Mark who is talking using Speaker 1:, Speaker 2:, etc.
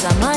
Speaker 1: сама